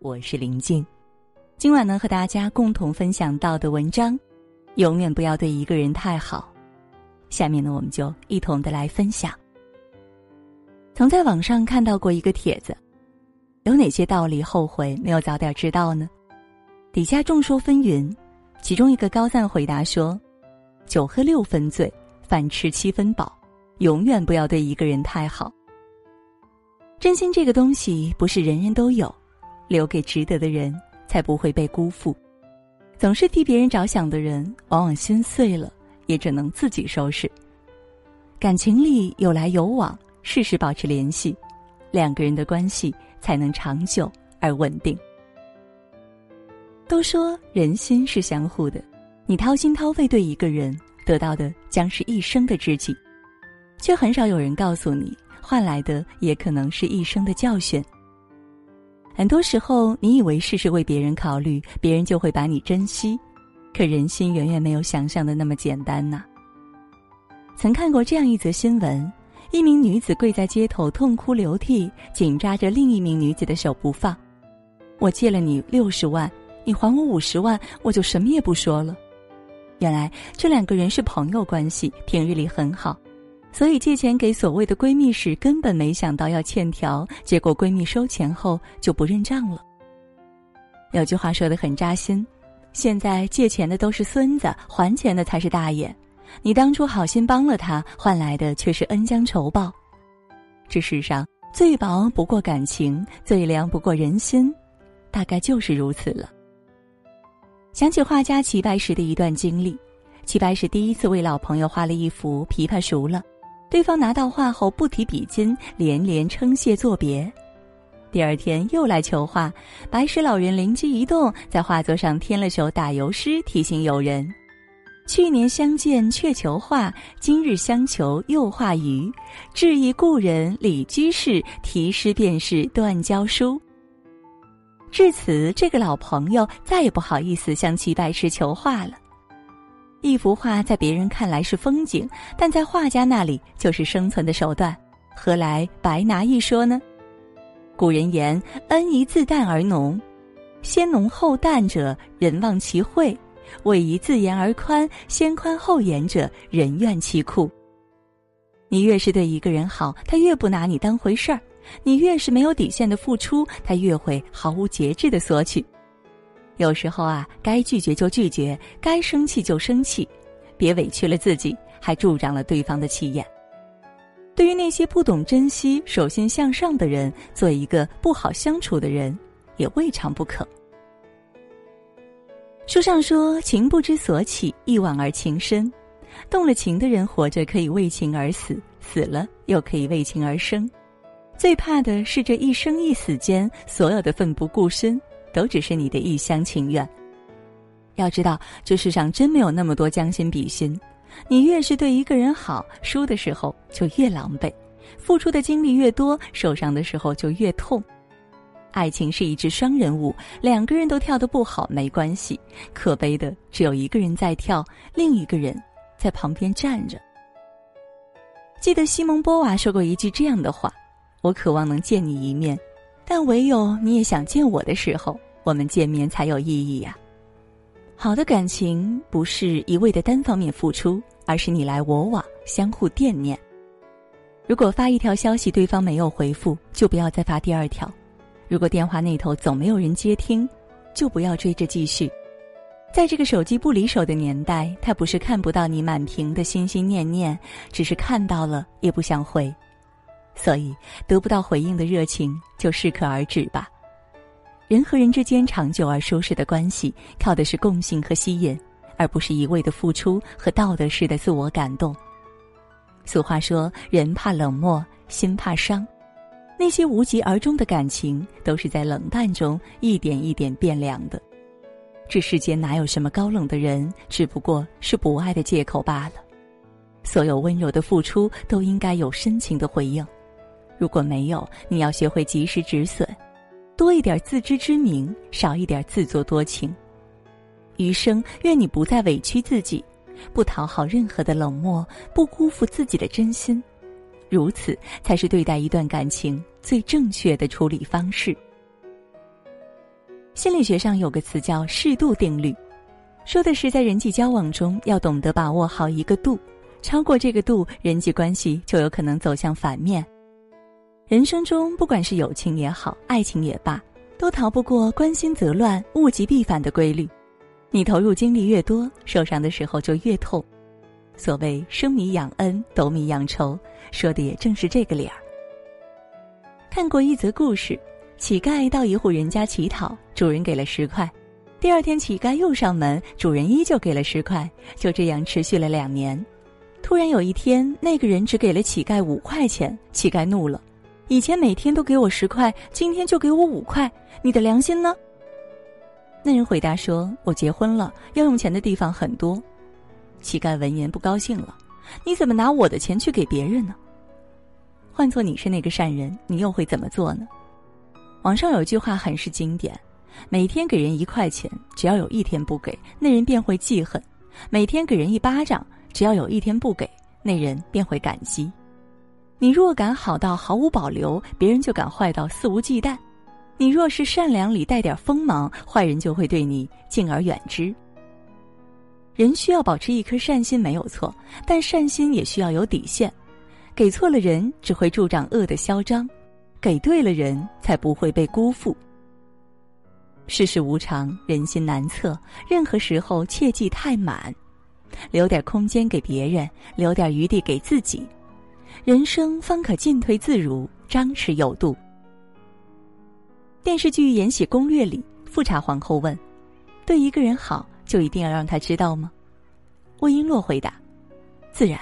我是林静。今晚呢，和大家共同分享到的文章，永远不要对一个人太好。下面呢，我们就一同的来分享。曾在网上看到过一个帖子，有哪些道理后悔没有早点知道呢？底下众说纷纭，其中一个高赞回答说：“酒喝六分醉，饭吃七分饱，永远不要对一个人太好。真心这个东西不是人人都有。”留给值得的人，才不会被辜负。总是替别人着想的人，往往心碎了，也只能自己收拾。感情里有来有往，事事保持联系，两个人的关系才能长久而稳定。都说人心是相互的，你掏心掏肺对一个人，得到的将是一生的知己，却很少有人告诉你，换来的也可能是一生的教训。很多时候，你以为事事为别人考虑，别人就会把你珍惜，可人心远远没有想象的那么简单呐。曾看过这样一则新闻：一名女子跪在街头痛哭流涕，紧抓着另一名女子的手不放。我借了你六十万，你还我五十万，我就什么也不说了。原来这两个人是朋友关系，平日里很好。所以借钱给所谓的闺蜜时，根本没想到要欠条，结果闺蜜收钱后就不认账了。有句话说的很扎心：现在借钱的都是孙子，还钱的才是大爷。你当初好心帮了他，换来的却是恩将仇报。这世上最薄不过感情，最凉不过人心，大概就是如此了。想起画家齐白石的一段经历：齐白石第一次为老朋友画了一幅《琵琶熟了》。对方拿到画后不提笔尖，连连称谢作别。第二天又来求画，白石老人灵机一动，在画作上添了首打油诗，提醒友人：“去年相见却求画，今日相求又画鱼。致意故人李居士，题诗便是断交书。”至此，这个老朋友再也不好意思向齐白石求画了。一幅画在别人看来是风景，但在画家那里就是生存的手段，何来白拿一说呢？古人言：“恩宜自淡而浓，先浓后淡者，人忘其惠；位宜自严而宽，先宽后严者，人怨其酷。”你越是对一个人好，他越不拿你当回事儿；你越是没有底线的付出，他越会毫无节制的索取。有时候啊，该拒绝就拒绝，该生气就生气，别委屈了自己，还助长了对方的气焰。对于那些不懂珍惜、手心向上的人，做一个不好相处的人，也未尝不可。书上说：“情不知所起，一往而情深。动了情的人，活着可以为情而死，死了又可以为情而生。最怕的是这一生一死间，所有的奋不顾身。”都只是你的一厢情愿。要知道，这世上真没有那么多将心比心。你越是对一个人好，输的时候就越狼狈；付出的精力越多，受伤的时候就越痛。爱情是一支双人舞，两个人都跳得不好没关系，可悲的只有一个人在跳，另一个人在旁边站着。记得西蒙波娃说过一句这样的话：“我渴望能见你一面。”但唯有你也想见我的时候，我们见面才有意义呀。好的感情不是一味的单方面付出，而是你来我往，相互惦念。如果发一条消息对方没有回复，就不要再发第二条；如果电话那头总没有人接听，就不要追着继续。在这个手机不离手的年代，他不是看不到你满屏的心心念念，只是看到了也不想回。所以，得不到回应的热情就适可而止吧。人和人之间长久而舒适的关系，靠的是共性和吸引，而不是一味的付出和道德式的自我感动。俗话说：“人怕冷漠，心怕伤。”那些无疾而终的感情，都是在冷淡中一点一点变凉的。这世间哪有什么高冷的人，只不过是不爱的借口罢了。所有温柔的付出，都应该有深情的回应。如果没有，你要学会及时止损，多一点自知之明，少一点自作多情。余生，愿你不再委屈自己，不讨好任何的冷漠，不辜负自己的真心，如此才是对待一段感情最正确的处理方式。心理学上有个词叫“适度定律”，说的是在人际交往中要懂得把握好一个度，超过这个度，人际关系就有可能走向反面。人生中，不管是友情也好，爱情也罢，都逃不过关心则乱，物极必反的规律。你投入精力越多，受伤的时候就越痛。所谓生米养恩，斗米养仇，说的也正是这个理儿。看过一则故事。乞丐到一户人家乞讨，主人给了十块。第二天，乞丐又上门，主人依旧给了十块。就这样持续了两年。突然有一天，那个人只给了乞丐五块钱，乞丐怒了：“以前每天都给我十块，今天就给我五块，你的良心呢？”那人回答说：“我结婚了，要用钱的地方很多。”乞丐闻言不高兴了：“你怎么拿我的钱去给别人呢？换做你是那个善人，你又会怎么做呢？”网上有句话很是经典：每天给人一块钱，只要有一天不给，那人便会记恨；每天给人一巴掌，只要有一天不给，那人便会感激。你若敢好到毫无保留，别人就敢坏到肆无忌惮；你若是善良里带点锋芒，坏人就会对你敬而远之。人需要保持一颗善心没有错，但善心也需要有底线。给错了人，只会助长恶的嚣张。给对了人，才不会被辜负。世事无常，人心难测，任何时候切忌太满，留点空间给别人，留点余地给自己，人生方可进退自如，张弛有度。电视剧《延禧攻略》里，富察皇后问：“对一个人好，就一定要让他知道吗？”魏璎珞回答：“自然，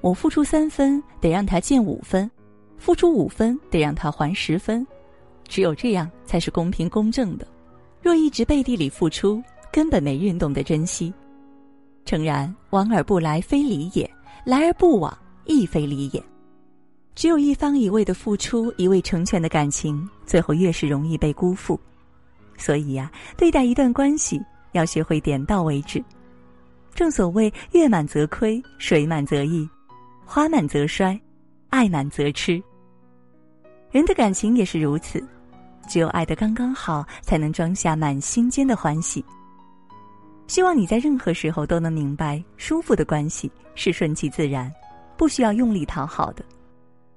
我付出三分，得让他见五分。”付出五分，得让他还十分，只有这样才是公平公正的。若一直背地里付出，根本没人懂得珍惜。诚然，往而不来非礼也，来而不往亦非礼也。只有一方一味的付出，一味成全的感情，最后越是容易被辜负。所以呀，对待一段关系，要学会点到为止。正所谓月满则亏，水满则溢，花满则衰，爱满则痴。人的感情也是如此，只有爱得刚刚好，才能装下满心间的欢喜。希望你在任何时候都能明白，舒服的关系是顺其自然，不需要用力讨好的。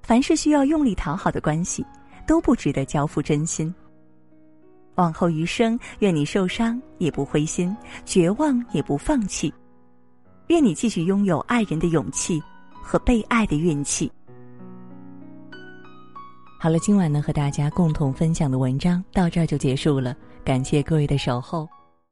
凡是需要用力讨好的关系，都不值得交付真心。往后余生，愿你受伤也不灰心，绝望也不放弃。愿你继续拥有爱人的勇气和被爱的运气。好了，今晚呢和大家共同分享的文章到这儿就结束了，感谢各位的守候。